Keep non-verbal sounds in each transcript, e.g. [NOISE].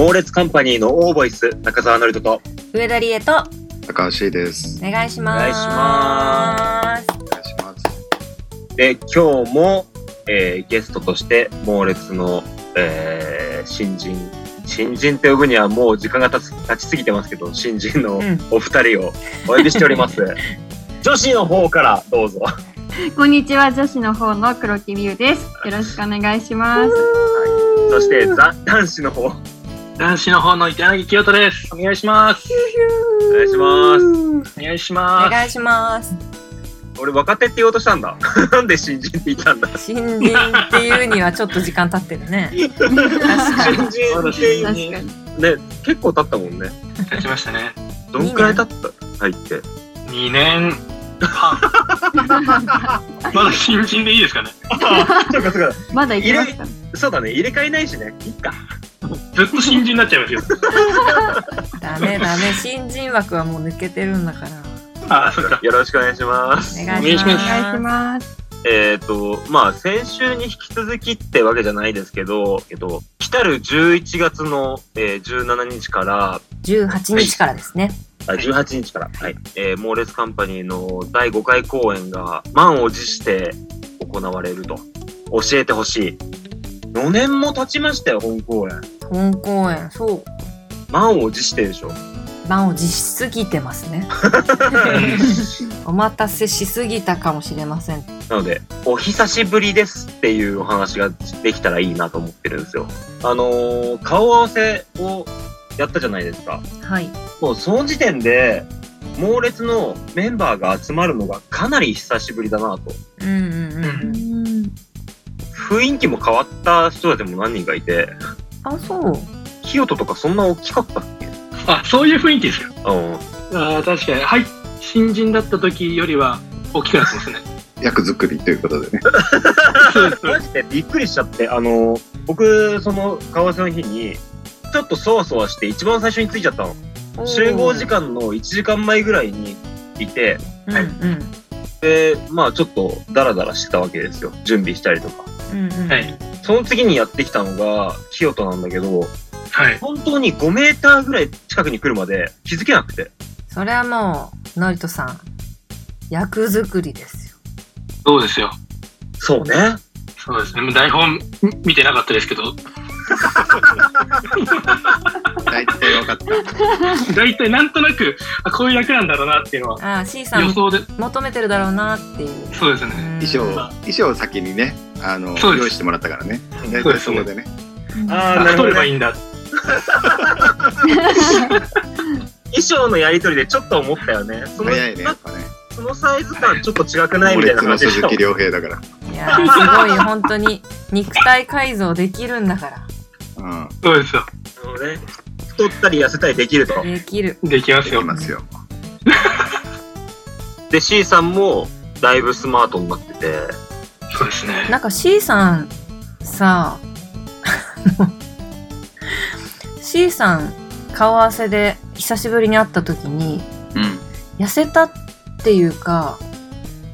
猛烈カンパニーのオーボイス、中澤のりとと、上田理恵と高橋です。お願いします。お願いしますお願いします。で、今日も、えーゲストとして、猛烈の、えー新人、新人って呼ぶにはもう時間が経つ経ちすぎてますけど、新人のうんお二人をお呼びしております。[LAUGHS] 女子の方からどうぞ。こんにちは、女子の方の黒木美優です。よろしくお願いします。そして、ザ・男子の方、お男子の方の柳清人です。お願いします。願いします。お願いしおます。願いします。俺、若手って言おうとしたんだ。[LAUGHS] なんで新人って言ったんだ。新人っていうにはちょっと時間経ってるね。確かに。新人っていうまだね。結構経ったもんね。立ちましたね。どんくらい経った？入って。2年半。[LAUGHS] まだ新人でいいですかね。[LAUGHS] そうかそうか。まだ行きます。そうだね。入れ替えないしね。いいか。ずっと新人になっちゃいますよ。[LAUGHS] ダメダメ。新人枠はもう抜けてるんだから。ああ、そっか。よろしくお願いします。お願いします。お願いします。えっ、と、まあ、先週に引き続きってわけじゃないですけど、えっと、来たる11月の、えー17日から、18日からですね。あ18日から、はい、えー、モーレスカンパニーの第5回公演が満を持して行われると。教えてほしい。4年も経ちましたよ、本公演。本公演、そう。満を持してでしょ。満を持しすぎてますね。[LAUGHS] お待たせしすぎたかもしれません。なので、お久しぶりですっていうお話ができたらいいなと思ってるんですよ。あのー顔合わせをやったじゃないですか。はい。もうその時点で、猛烈のメンバーが集まるのがかなり久しぶりだなと。うんうんうんうん。雰囲気も変わった人たちも何人かいて、あ、そう。清人とかそんな大きかったっけ？あ、そういう雰囲気ですよ。うん。ああ、確かに。はい。新人だった時よりは大きくなってますね。[LAUGHS] 役作りということでね。そうです。マジでびっくりしちゃって、あのー僕、その顔合わせの日に、ちょっとそわそわして一番最初に着いちゃったの。集合時間の1時間前ぐらいにいて、うんうん。で、まあちょっとダラダラしてたわけですよ。準備したりとか。うんうん。はい。その次にやってきたのが、清人なんだけど、はい。本当に5メーターぐらい近くに来るまで気づけなくて。それはもう、のりとさん、役作りですよ。そうですよ。そうね。そうですね。もう台本見てなかったですけど、[LAUGHS] 大体分かった。[LAUGHS] 大体なんとなく、あ、こういう役なんだろうなっていうのはああ、C さん予想で、求めてるだろうなっていう。そうですね。うん衣装、衣装を先にね、あの、用意してもらったからね。大体そこでね。ああ、あなるほど、いいんだ。衣装のやりとりでちょっと思ったよね。その早いね、やっぱね。そのサイズ感ちょっと違くないみたいな話で。鈴木亮平だから。いやー、すごい、本当に、肉体改造できるんだから。うん。そうですよ。あのね、太ったり痩せたりできると。できる。できますよでき。ますよ。で、C さんもだいぶスマートになってて、そうですね。なんか C さん、さ、C さん、顔合わせで久しぶりに会った時に、うん。痩せたっていうか、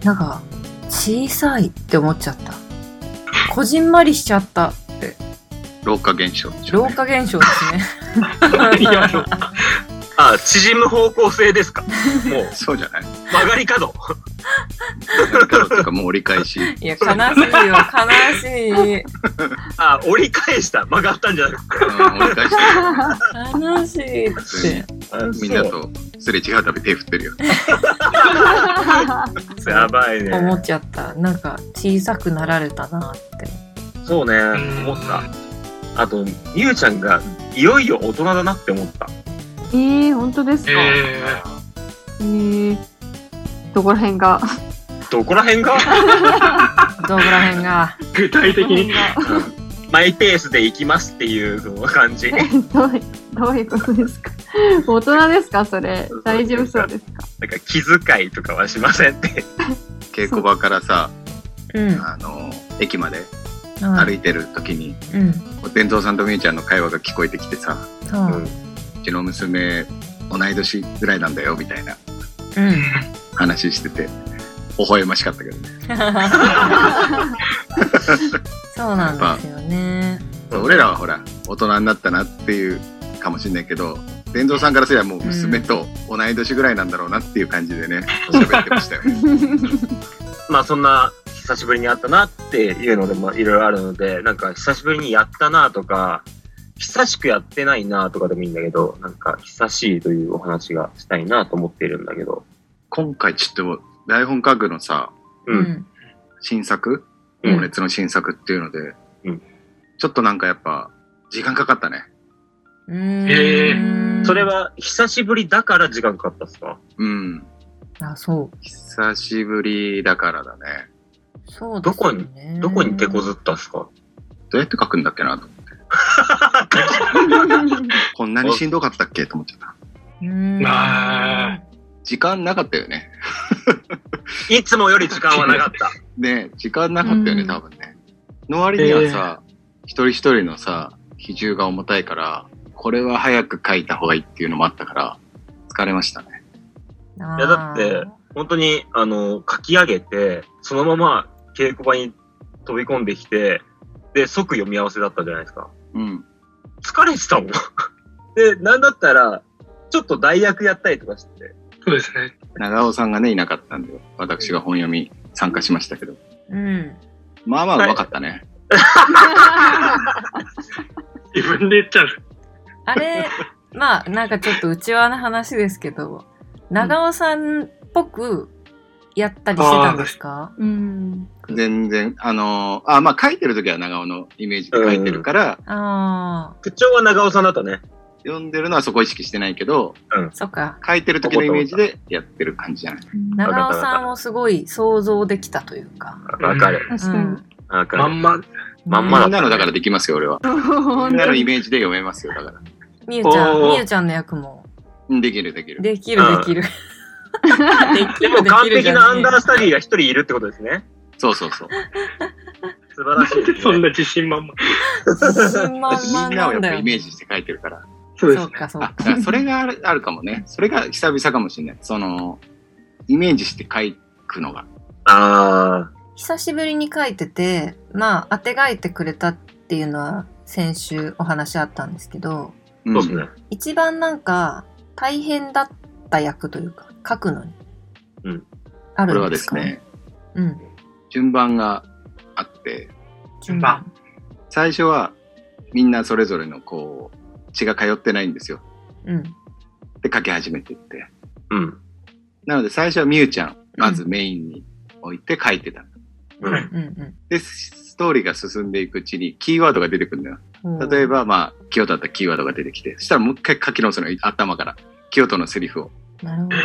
なんか、小さいって思っちゃった。こじんまりしちゃった。老化現象ね。老化現象ですね。[LAUGHS] いや、あ、縮む方向性ですか？もう、そうじゃない？曲がり角。何かとかもう折り返し。いや、悲しいよ、悲しい。[LAUGHS] あ、折り返した。曲がったんじゃなくて。うん折り返して悲しいって。あみんなとすれ違うたび手振ってるよ。[LAUGHS] やばいね。思っちゃった。なんか、小さくなられたなって。そうね、思った。あと、みゆちゃんがいよいよ大人だなって思った。えー、本当ですか？ええー、どこら辺が？どこら辺が？どこら辺が？ー、具体的に。マイペースで行きますっていうその感じ。な [LAUGHS] んどういどういうことですか？大人ですか、それ？大丈夫そうですか？か気遣いとかはしませんって。稽古場からさ、うん。あの、駅まではい。歩いてる時に、うん。伝蔵さんとみゆちゃんの会話が聞こえてきてさ。うんうちの娘、同い年ぐらいなんだよ、みたいなうん。話してて、微笑ましかったけどね。そうなんですよね。俺らはほら、大人になったなっていうかもしれないけど、伝蔵さんからすればもう娘と同い年ぐらいなんだろうなっていう感じでね、喋ってましたよね。[LAUGHS] まあそんな久しぶりに会ったなっていうのでもいろいろあるので、なんか久しぶりにやったなとか、久しくやってないなとかでもいいんだけど、なんか久しいというお話がしたいなと思っているんだけど。今回ちょっと台本書くのさ、う。うんん。新作？うん猛烈の新作っていうので、うんちょっとなんかやっぱ、時間かかったね。うーん。えそれは久しぶりだから時間かかったっすか？うん。あ、そう。久しぶりだからだね。そうですよね。どこに手こずったっすか？どうやって書くんだっけなと思って。[LAUGHS] こんなにしんどかったっけと思っちゃった。うーん。あ時間なかったよね。いつもより時間はなかった。[LAUGHS] ね時間なかったよね、うん多分ね。の割にはさ、一人一人のさ、比重が重たいから、これは早く書いた方がいいっていうのもあったから、疲れましたね。いやだって本当に、あの、書き上げて、そのまま稽古場に飛び込んできて、で、即読み合わせだったじゃないですか。うん。疲れてたもん。[LAUGHS] で、なんだったら、ちょっと代役やったりとかして。そうですね。長尾さんがね、いなかったんで、私が本読み参加しましたけど。うん。まあまあうまかったね。[LAUGHS] 自分で言っちゃう。あれ、まあ、なんかちょっと内輪の話ですけど、長尾さんっぽくやったりしてたんですか？うん。全然、あのーあ、まあ書いてる時は長尾のイメージで書いてるから、ああ、口調は長尾さんだったね。読んでるのはそこ意識してないけど、そっか。書いてる時のイメージでやってる感じじゃない。長尾さんもすごい想像できたというか。わかる。かにん。。わかる。まんま。まんまみんなのだからできますよ、俺は。みんなのイメージで読めますよ、だから。みゆちゃん、みゆちゃんの役も。うんできる、できる。できるうんできる。できでるでも完璧なアンダースタディが一人いるってことですね。そうそうそう。素晴らしいね。そんな自信満々。自信満だってみ々んなをやっぱ。イメージして書いてるから。そうですね。そうか、そうあ、かだ。からそれがあるあるかもね。それが久々かもしれない。その、イメージして書くのが。あ久しぶりに書いてて、まあ、当てがいてくれたっていうのは先週お話あったんですけど、うんそうですね。一番なんか大変だった役というか、書くのに。うん。あこれはるんでか？ですすね、うん。順番があって、順番。最初はみんなそれぞれのこう、血が通ってないんですよ。うん。で、書き始めていって。うん。なので最初はみゆちゃん、まずメインに置いて書いてた。うん。うんうんで、ストーリーが進んでいくうちにキーワードが出てくるんだよ。うん。例えば、まあ、清田だったらキーワードが出てきて、そしたらもう一回書き直すのよ頭から。清田のセリフを。なるほど。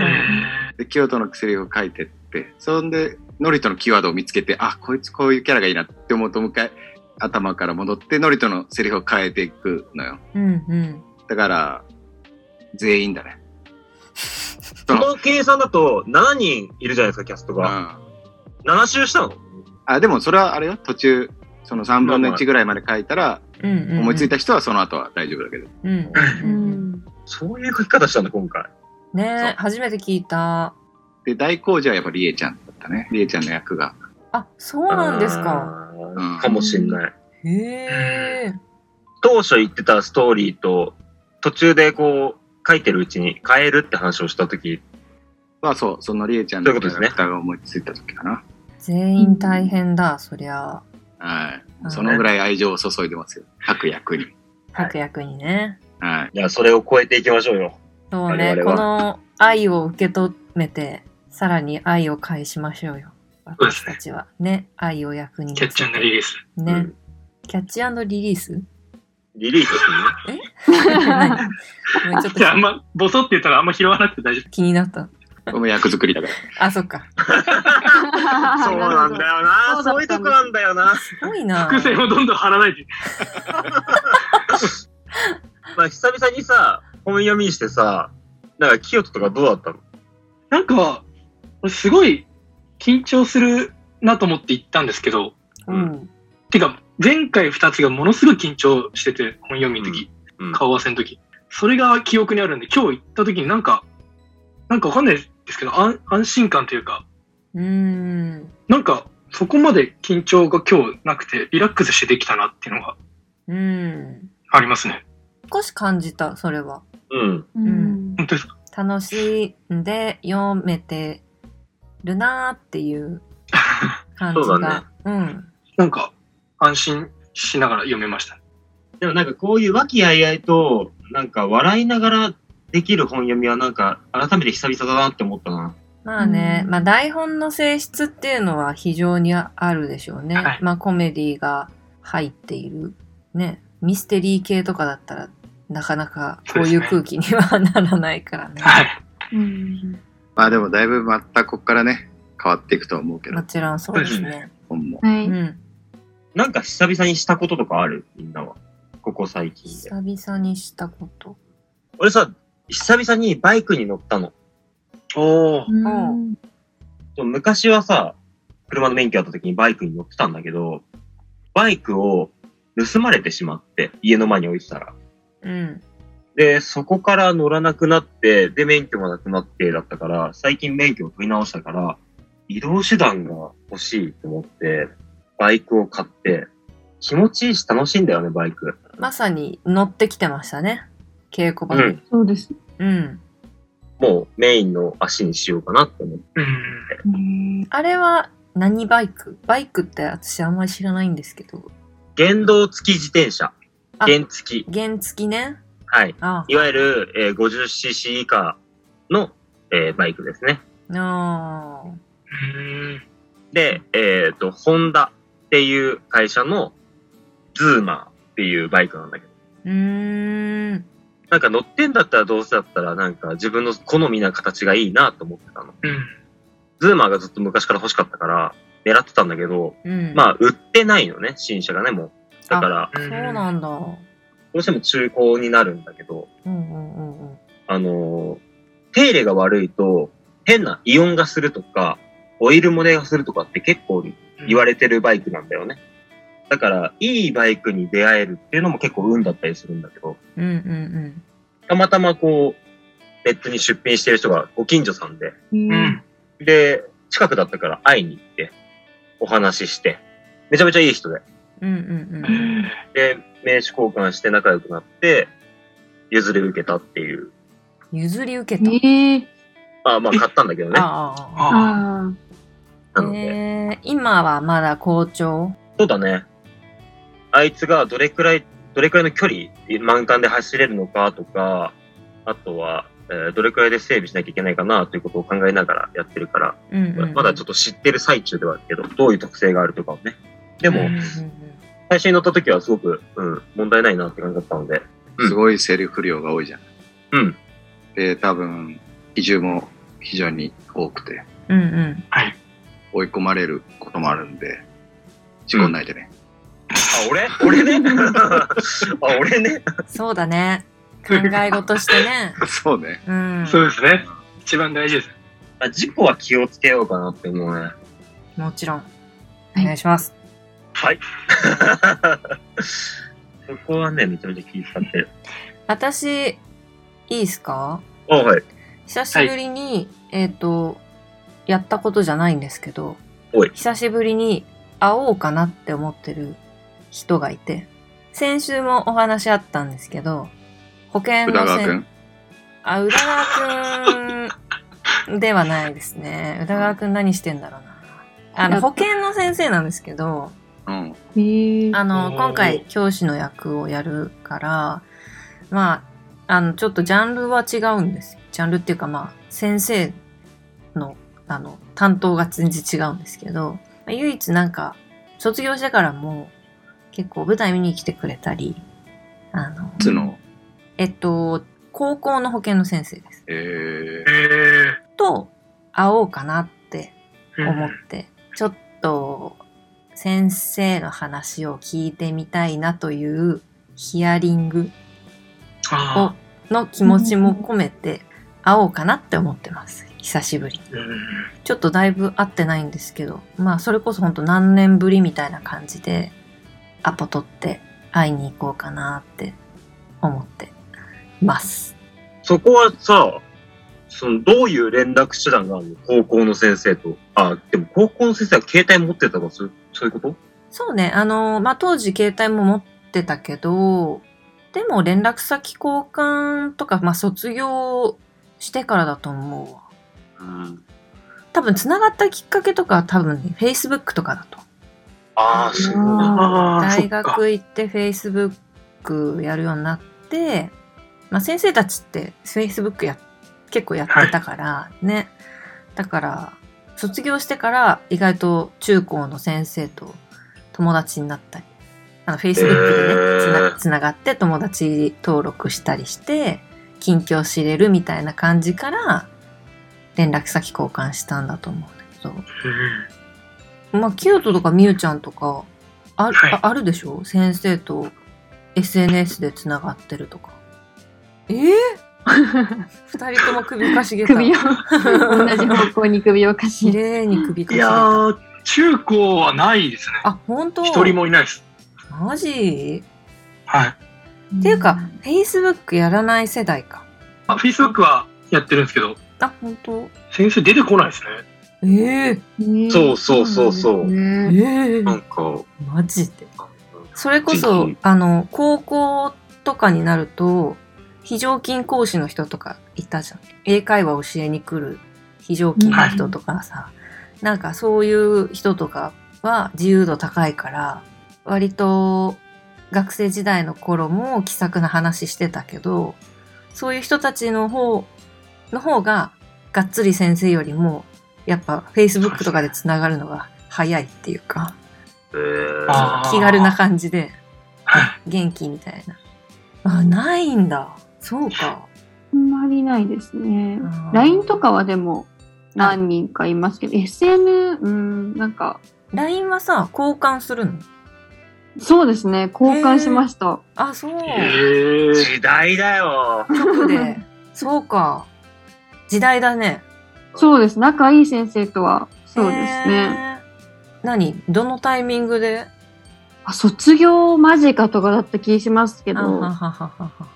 で、清田のセリフを書いてって、そんで、ノリトのキーワードを見つけて、あ、こいつこういうキャラがいいなって思うと、もう一回頭から戻って、ノリトのセリフを変えていくのよ。うんうん。だから、全員だね。[LAUGHS] その計算だと7人いるじゃないですか、キャストうん。が。7周したの？あ、でもそれはあれよ、途中、その3分の1ぐらいまで書いたら。思いついた人はその後は大丈夫だけど。うんうん。そういう書き方したんだ、今回。ねえ、初めて聞いた。で、大工事はやっぱりりえちゃんだったね。りえちゃんの役が。あ、そうなんですか。かもしんない。へえ。当初言ってたストーリーと、途中でこう、書いてるうちに変えるって話をしたとき、まあそう、そのりえちゃんのキャラクターが思いついた時かな。全員大変だ、そりゃ。はい。うんそのぐらい愛情を注いでますよ。各役に。各役にね。はい。じゃあそれを超えていきましょうよ。そうね、この愛を受け止めて、さらに愛を返しましょうよ。私たちは。ね、愛を役にキャッチャーのリリース。ね、うんキャッチリリース？リリースですね。[LAUGHS] 何？[LAUGHS] ごめんちょっじゃああんとま、ボソって言ったらあんま拾わなくて大丈夫。気になった。これも役作りだから。あ、そっか。[LAUGHS] そうなんだよな。そそうういうとこなんだよな。すごいな。伏線をどんどん張らないで。まあ久々にさ、本読みしてさ、なんか清人とかどうだったの？なんか、すごい緊張するなと思って行ったんですけど、うん。てか、前回二つがものすごい緊張してて、本読みの時、うん顔合わせの時。それが記憶にあるんで、今日行った時になんか、なんかわかんないですけど、安安心感というか、うーん。なんか、そこまで緊張が今日なくて、リラックスしてできたなっていうのがうん。ありますね。少し感じた、それは。うん。うん。本当ですか？楽しんで読めてるなーっていう感じが。[LAUGHS] そうだねうん。なんか、安心しながら読めました。でもなんかこういう和気あいあいと、なんか笑いながらできる本読みはなんか改めて久々だなって思ったな。まあね、うんまあ台本の性質っていうのは非常にあるでしょうね。はいまあコメディが入っている。ね。ミステリー系とかだったらなかなかこういう空気にはならないからね。はい。うん。まあでもだいぶまたこっからね、変わっていくとは思うけども、ちろんそうですね。本も。はい。うん。なんか久々にしたこととかある？みんなは。ここ最近で。久々にしたこと。俺さ、久々にバイクに乗ったの。おー。うん。そう昔はさ、車の免許あった時にバイクに乗ってたんだけど、バイクを盗まれてしまって、家の前に置いてたら。うん。で、そこから乗らなくなって、で、免許もなくなってだったから、最近免許を取り直したから、移動手段が欲しいと思って、バイクを買って、気持ちいいし楽しいんだよね、バイク。まさに乗ってきてましたね。稽古場に。うん。そうです。うん。もうメインの足にしようかなって思って。うん。ねあれは何バイク？バイクって私あんまり知らないんですけど。原動付き自転車。あ原付き。原付きね。はい。あいわゆる、えー 50cc 以下の、えーバイクですね。あうん。で、えっ、と、ホンダっていう会社のズーマーっていうバイクなんだけど。ー。うーん。なんか乗ってんだったらどうせだったらなんか自分の好みな形がいいなと思ってたの。うん。ズーマーがずっと昔から欲しかったから狙ってたんだけど、うん。まあ売ってないのね、新車がね、もう。だから、そうなんだ。どうしても中古になるんだけど、うんうんうんうん。あのー手入れが悪いと変なイオンがするとか、オイル漏れがするとかって結構言われてるバイクなんだよね。だから、いいバイクに出会えるっていうのも結構運だったりするんだけど、うんうんたまたまこう、ネットに出品してる人がご近所さんで、え。うん。で、近くだったから会いに行って、お話しして、めちゃめちゃいい人で。うん。うんうんうん。で、名刺交換して仲良くなって、譲り受けたっていう。譲り受けた？ええ。あまあ買ったんだけどね。ああ。ああなので。えー、今はまだ好調？そうだね。あいつがどれくらい、どれくらいの距離、満間で走れるのかとか、あとは、えーどれくらいで整備しなきゃいけないかなということを考えながらやってるから、うんうんうん。まだちょっと知ってる最中ではあるけど、どういう特性があるとかをね。でも、うんうんうん最初に乗った時はすごく、うん、問題ないなって感じだったので、うんすごいセリフ量が多いじゃん。うん。で、多分、比重も非常に多くて、うんうん。追い込まれることもあるんで、事故んないでね。あ、俺？俺ね？[LAUGHS] あ、俺ね？そうだね。考え事してね。[LAUGHS] そうね。うん。そうですね。一番大事です。あ事故は気をつけようかなって思うね。もちろん。いお願いします。はい。[LAUGHS] そこはね、めちゃめちゃ気遣ってる。私、いいですか？あ、はい。久しぶりに、えっ、と、やったことじゃないんですけどおい、久しぶりに会おうかなって思ってる人がいて、先週もお話あったんですけど、保険のせん宇田川くん。あ、宇田川くんではないですね。宇田川くん何してんだろうな。あの、保険の先生なんですけど、うん。ええ。あの、今回教師の役をやるから、まあ、あの、ちょっとジャンルは違うんですよ。ジャンルっていうかまあ、先生の、あの、担当が全然違うんですけど、唯一なんか、卒業してからも結構舞台見に来てくれたり、あの、つの、えっと、高校の保険の先生です。ええと、会おうかなってー。思って、ちょっと先生の話を聞いてみたいなというヒアリングあの気持ちも込めて会おうかなって思ってます。久しぶりちょっとだいぶ会ってないんですけど、まあそれこそほんと何年ぶりみたいな感じでアポ取って会いに行こうかなって思ってます。そこはさ、その、どういう連絡手段があるの？高校の先生と。あ、でも高校の先生は携帯持ってたとか、そうそういうこと？そうね、あの、まあ当時携帯も持ってたけど、でも連絡先交換とか、まあ卒業してからだと思うわ。うん。多分繋がったきっかけとかは多分ね、Facebook とかだと。ああ、すごい。ああ、そ大っか。学行って Facebook やるようになって、まあ先生たちって Facebook や、結構やってたから、ね。だから、卒業してから意外と中高の先生と友達になったり、あの Facebook でね、つなつながって友達登録したりして、近況知れるみたいな感じから、連絡先交換したんだと思うんだけど。うん。まあ、キヨトとかミュウちゃんとか、あ,、はい。ああるでしょ？先生と SNS で繋がってるとか。ええ二人とも首かしげた。首を、同じ方向に首をかし綺げ麗に首かいやしげた。ー、中高はないですね。あ、本当一人もいないです。マジ？はい。っていうか、Facebook やらない世代か。あ、Facebook はやってるんですけど、あ、本当先生出てこないですね。ええねそうそうそうそうえねえなんか、マジで。あそれこぜそひ、あの、高校とかになると、非常勤講師の人とかいたじゃん。英会話教えに来る非常勤の人とかさ、なんかそういう人とかは自由度高いから、割と学生時代の頃も気さくな話してたけど、そういう人たちの方、の方が、がっつり先生よりも、やっぱ Facebook とかで繋がるのが早いっていうか、えー気軽な感じで、はい。元気みたいな。あ、ないんだ。そうか。あんまりないですね LINE とかはでも何人かいますけど、SN、うん、なんか、LINE はさ、交換するの？そうですね、交換しました。あ、そう。時代だよ。直で。そうか。時代だね。そうです。仲いい先生とは、そうですね。ね。何？どのタイミングで？あ卒業間近とかだった気しますけど、あははははは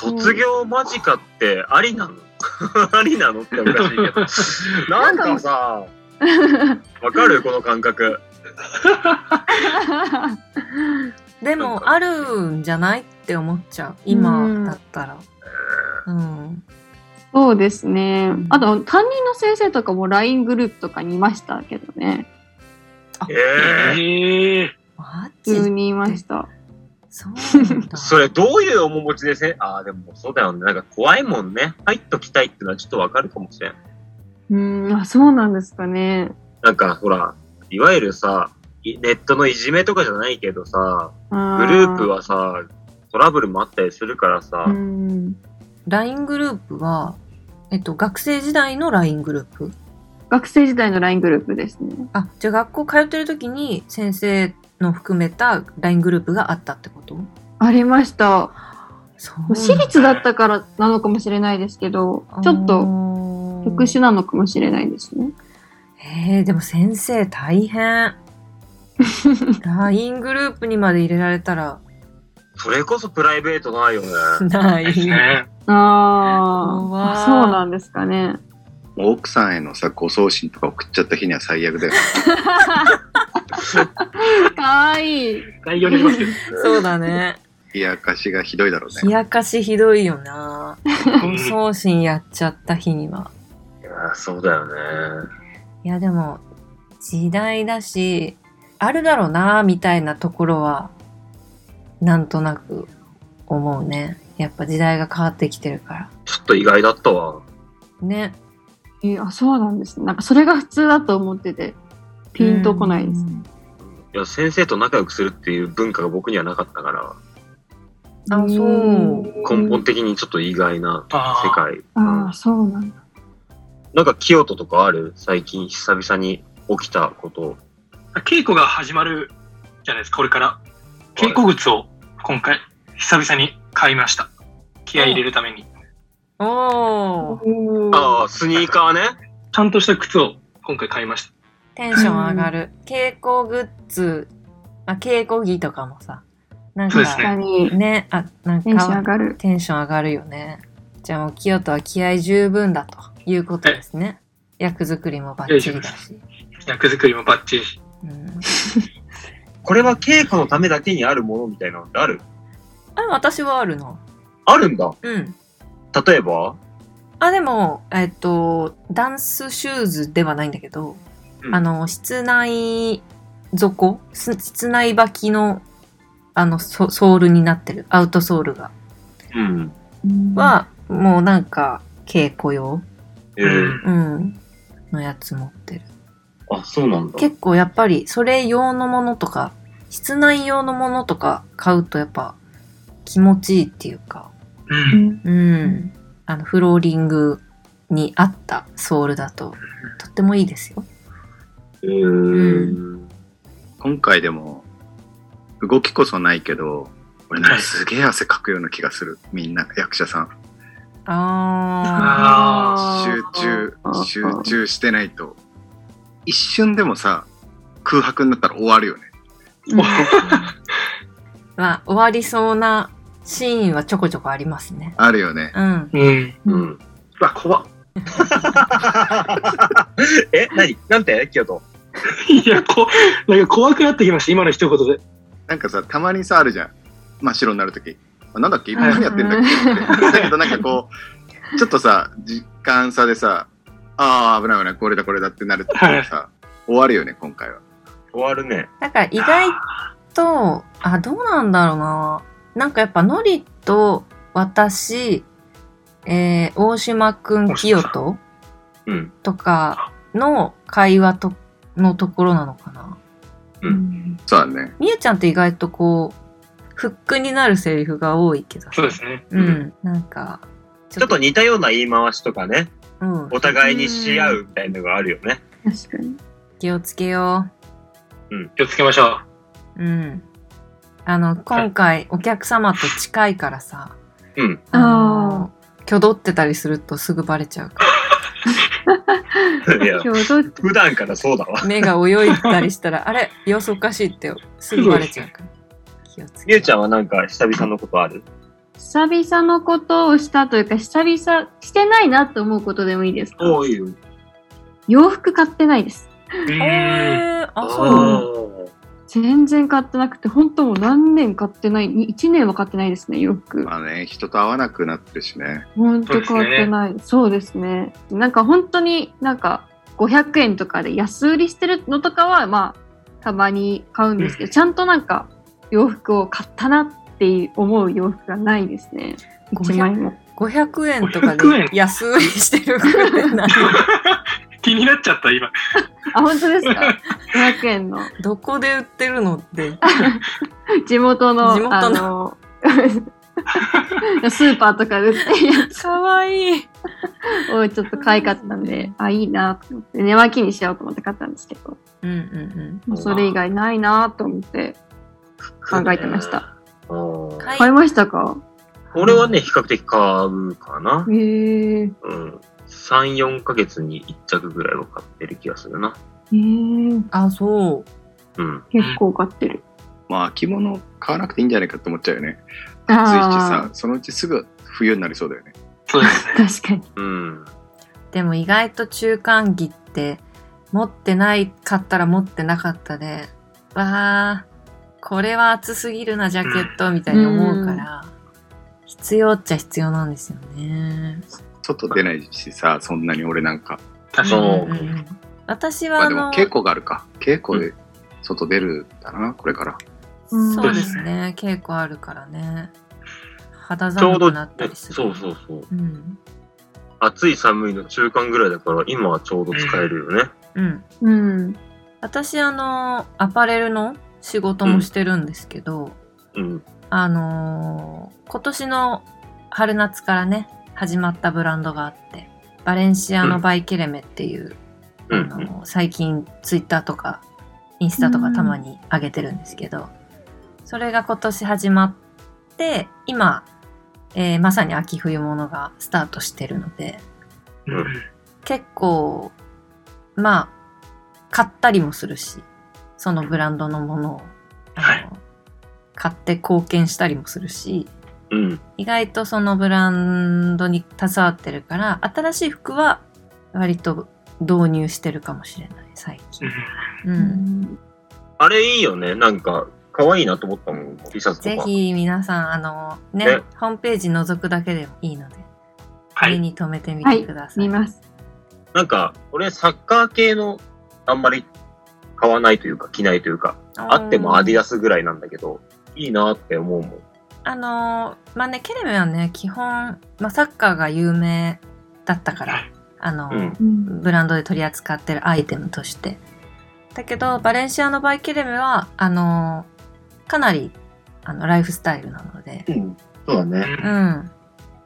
卒業間近ってありなの？[LAUGHS] ありなのっておかしいけど。[LAUGHS] なんかさ、わかる？この感覚。[LAUGHS] でも、あるんじゃないって思っちゃう。今だったら。うん。そうですねん。あと、担任の先生とかも LINE グループとかにいましたけどね。ええへえ。マジ普通にいました。そうなんだ。[LAUGHS] それどういう面持ちでせ、ああ、でもそうだよね。なんか怖いもんね。入っときたいってのはちょっとわかるかもしれん。うん、あ、そうなんですかね。なんかほら、いわゆるさ、いネットのいじめとかじゃないけどさ、ググループはさ、トラブルもあったりするからさ、うん。LINE グループは、えっと、学生時代の LINE グループ？学生時代の LINE グループですね。あ、じゃあ学校通ってる時に先生の含めた LINE グループがあったってこと？ありました。そう私立だったからなのかもしれないですけど、ちょっとと特殊なのかもしれないですね。えー、でも先生大変。[LAUGHS] LINE グループにまで入れられたら、それこそプライベートないよね。ない。ああ、そうなんですかね。奥さんへのさ、ご送信とか送っちゃった日には最悪だよ。[LAUGHS] いい。概要にありますけど。[LAUGHS] そうだね。冷やかしがひどいだろうね。冷やかしひどいよな。ご送信やっちゃった日には。いやーそうだよね。いやでも、時代だし、あるだろうな、みたいなところは、なんとなく思うね。やっぱ時代が変わってきてるから。ちょっと意外だったわ。ね。えーあ、そうなんですね。なんかそれが普通だと思ってて、ピンとこないです。うんいや、先生と仲良くするっていう文化が僕にはなかったから、あそう根本的にちょっと意外な世界。ああ、そうなんだ。なんか、清人とかある？最近久々に起きたこと。稽古が始まるじゃないですか、これから。稽古靴を今回、久々に買いました。気合い入れるために。ああ、スニーカーね。ちゃんとした靴を今回買いました。テンション上がる。稽古グッズ、まあ、稽古着とかもさ、なんかそうです確かに、ね、あ、なんテンション上かがる。テンション上がるよね。じゃあもう清人は気合十分だということですね。役作りもバッチリだし。役作りもバッチリ。うん、[LAUGHS] これは稽古のためだけにあるものみたいなのってある？あ、私はあるな。あるんだ。うん。例えば？あ、でも、えっと、ダンスシューズではないんだけど、うんあの、室内底す室内履きの、あのソ、ソールになってる、アウトソールが。うん。は、もうなんか、稽古用えー、うん。のやつ持ってる。あ、そうなんだ。結構やっぱり、それ用のものとか、室内用のものとか買うとやっぱ、気持ちいいっていうか、う。うんんうん。あの、フローリングに合ったソールだと、とってもいいですよ。えー、今回でも、動きこそないけど、俺なんかすげえ汗かくような気がする。みんな、役者さん。ああ集中集中してないと。一瞬でもさ、空白になったら終わるよね。ー。[LAUGHS] まあ、終わりそうなシーンはちょこちょこありますね。あるよね。うん。うん。うん。うわ、怖っ。[LAUGHS] え、何？なんて？京都。いや、こ、なんか怖くなってきました、今の一言で。なんかさ、たまにさ、あるじゃん。真っ白になるとき。あなんだっけ？今何やってんだっけ？って。だけどなんかこう、[LAUGHS] ちょっとさ、時間差でさ、ああ、危ない危ない、これだこれだってなるとさ、終わるよね、今回は。終わるね。だから意外と、あ、どうなんだろうな。なんかやっぱノリと私、えー、大島くん、清人うん。とかの会話と、のところなのかな？うんそうだね。みゆちゃんって意外とこう、フックになるセリフが多いけどさそうですね。うん。なんか、ちょっと似たような言い回しとかね、うん。お互いにし合うみたいなのがあるよね。確かに。気をつけよ気をつけましょう。うん。あの、今回お客様と近いからさ、うん。あの、挙動ってたりするとすぐバレちゃうかいや、普段からそうだわら。。目が泳いだりしたら、あれ？様子おかしいってすぐバレちゃうから。気をりゅうちゃんはなんか久々のことある？久々のことをしたというか、久々、してないなと思うことでもいいですか？おいよ。洋服買ってないです。えー、あ、あそう。ー全然買ってなくて、本当もう何年買ってない、1年は買ってないですね、洋服。まあね、人と会わなくなってるしね。本当買ってない。そうですね。なんか本当になんか500円とかで安売りしてるのとかは、まあ、たまに買うんですけど、ちゃんとなんか洋服を買ったなって思う洋服がないですね。1枚も。500円とか500円で安売りしてる服って何 [LAUGHS] 気になっちゃった、今。[LAUGHS] あ、本当ですか [LAUGHS] ?500 円の。どこで売ってるのって。[LAUGHS] 地元の、地元あの、スーパーとかで売ってるやつかわいい。をちょっと可愛かったんで、あ、いいなと思って、寝巻きにしようと思って買ったんですけど、うんうんもうそれ以外ないなと思って考えてました。買買いましたか？俺はね、比較的買うかな。へえ。うん。3、4ヶ月に1着ぐらいは買ってる気がするな。へえ。うん。あ、そう。うん。結構買ってる。まあ、着物買わなくていいんじゃないかって思っちゃうよね。暑いしあさ、そのうちすぐ冬になりそうだよね。そうですね。ー確かに。うん。でも意外と中間着って持ってないかったら持ってなかったで、わー、これは暑すぎるな、ジャケットみたいに思うから、必要っちゃ必要なんですよね。外出ないしさ、そんなに俺なんか。そ確かに。ううんうんうん私はあの、まあでも稽古があるか。稽古で外出るんだな、これから。うんそうですね、稽古あるからね。肌寒くなったりする。そうそうそう。うん。暑い寒いの中間ぐらいだから、今はちょうど使えるよね。うん。うん。私、あの、アパレルの仕事もしてるんですけど、うん。あのー今年の春夏からね、始まったブランドがあって、バレンシアのバイケレメっていう、うん。あのー最近ツイッターとかインスタとかたまに上げてるんですけど、それが今年始まって、今、えーまさに秋冬物がスタートしてるので、うん。結構、まあ、買ったりもするし、そのブランドのものを、あのはい。買って貢献したりもするし、うん。意外とそのブランドに携わってるから、新しい服は割と導入してるかもしれない、最近。う。うんん。あれいいよね。なんか、可愛いなと思ったもん、T シャツとか。ぜひ皆さん、あの、ね、ねホームページ覗くだけでもいいので、目はい。に留めてみはいてくだ、さい。見ます。なんか、俺サッカー系のあんまり買わないというか、着ないというか、あってもアディダスぐらいなんだけど、いいなって思うもん。あのーまあね、ケレメはね、基本、まあ、サッカーが有名だったから、あのーうんうん。ブランドで取り扱ってるアイテムとして。だけど、バレンシアの場合、ケレメは、あのーかなり、あの、ライフスタイルなので、うん。そうだね。うん。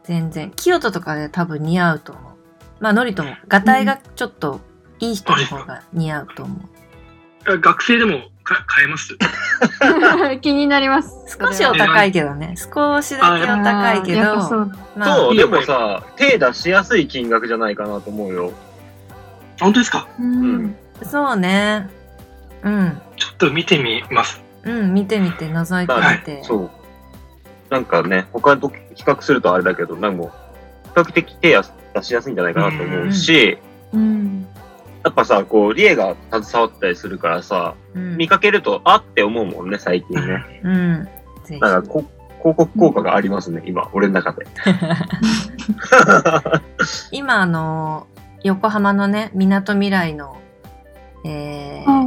全然。キヨトとかで多分似合うと思う。まあ、ノリとも、ガタイがちょっといい人の方が似合うと思う。学生でもか買えます？[LAUGHS] 気になります。少しお高いけどね。少しだけお高いけど、そうまあそう、でもさ、手出しやすい金額じゃないかなと思うよ。本当ですか？うん。そうね。うん。ちょっと見てみます。うん、見てみて、覗いまあてみて。そう。なんかね、他と比較するとあれだけど、なんかもう、比較的手や出しやすいんじゃないかなと思うし、うん。やっぱさ、こう、リエが携わったりするからさ、うん見かけると、あって思うもんね、最近ね。うん。ぜひ。なんかこ、広告効果がありますね、今、俺の中で。[LAUGHS] 今、あの、横浜のね、みなとみらいの、えーあ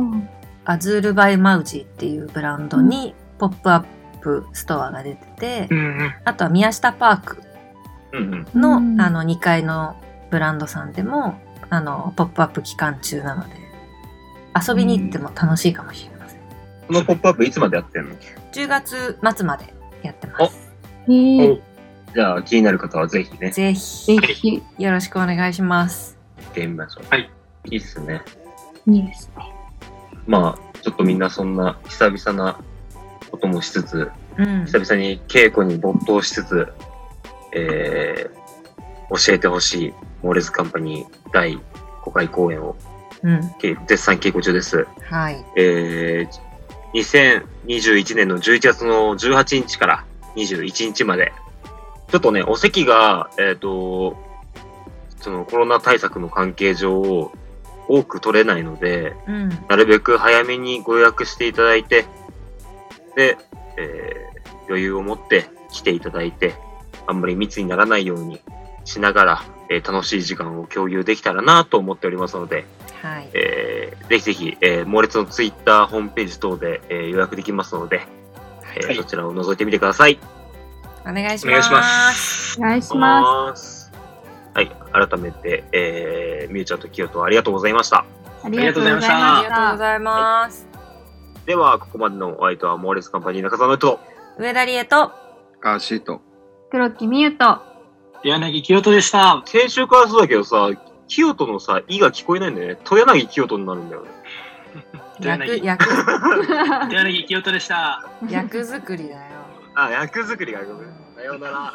AZUL BY MOUSSY っていうブランドに、ポップアップストアが出てて、うんうん。あとは宮下パークうんうん。の、うんあの、2階のブランドさんでも、あの、ポップアップ期間中なので、遊びに行っても楽しいかもしれません。このポップアップいつまでやってんの？10月末までやってます。えじゃあ、気になる方はぜひね、ぜひ、ぜひ、よろしくお願いします。行ってみましょう。はい。いいっすね。いいですね。まあ、ちょっとみんなそんな久々なこともしつつ、うん。久々に稽古に没頭しつつ、えー、教えてほしい、モーレズカンパニー第5回公演をうん。け絶賛稽古中です。はい。えー、2021年の11月の18日から21日まで、ちょっとね、お席が、えっ、と、そのコロナ対策の関係上、多く取れないので、うん。なるべく早めにご予約していただいて、で、えー余裕を持って来ていただいて、あんまり密にならないようにしながら、えー楽しい時間を共有できたらなと思っておりますので、はい。えーぜひぜひ、えー、猛烈のツイッターホームページ等で、えー予約できますので、えーはいそちらを覗いてみてください。お願いします。お願いします。お願いしまます。はい、改めて、えー、みゆちゃんときよとありがとうございました。す。ありがとうございましありがとうごた。ざいます。では、ここまでのお相手はモーレスカンパニー中澤の人と、上田理恵と、カーシート。黒木美優と、柳清人でした。先週からそうだけどさ、清人のさ、いが聞こえないんだよね。豊柳清人になるんだよね。[LAUGHS] [LAUGHS] 役、柳役、柳清人でした。[LAUGHS] 役作りだよ。あ、役作りがごめん。さようなら。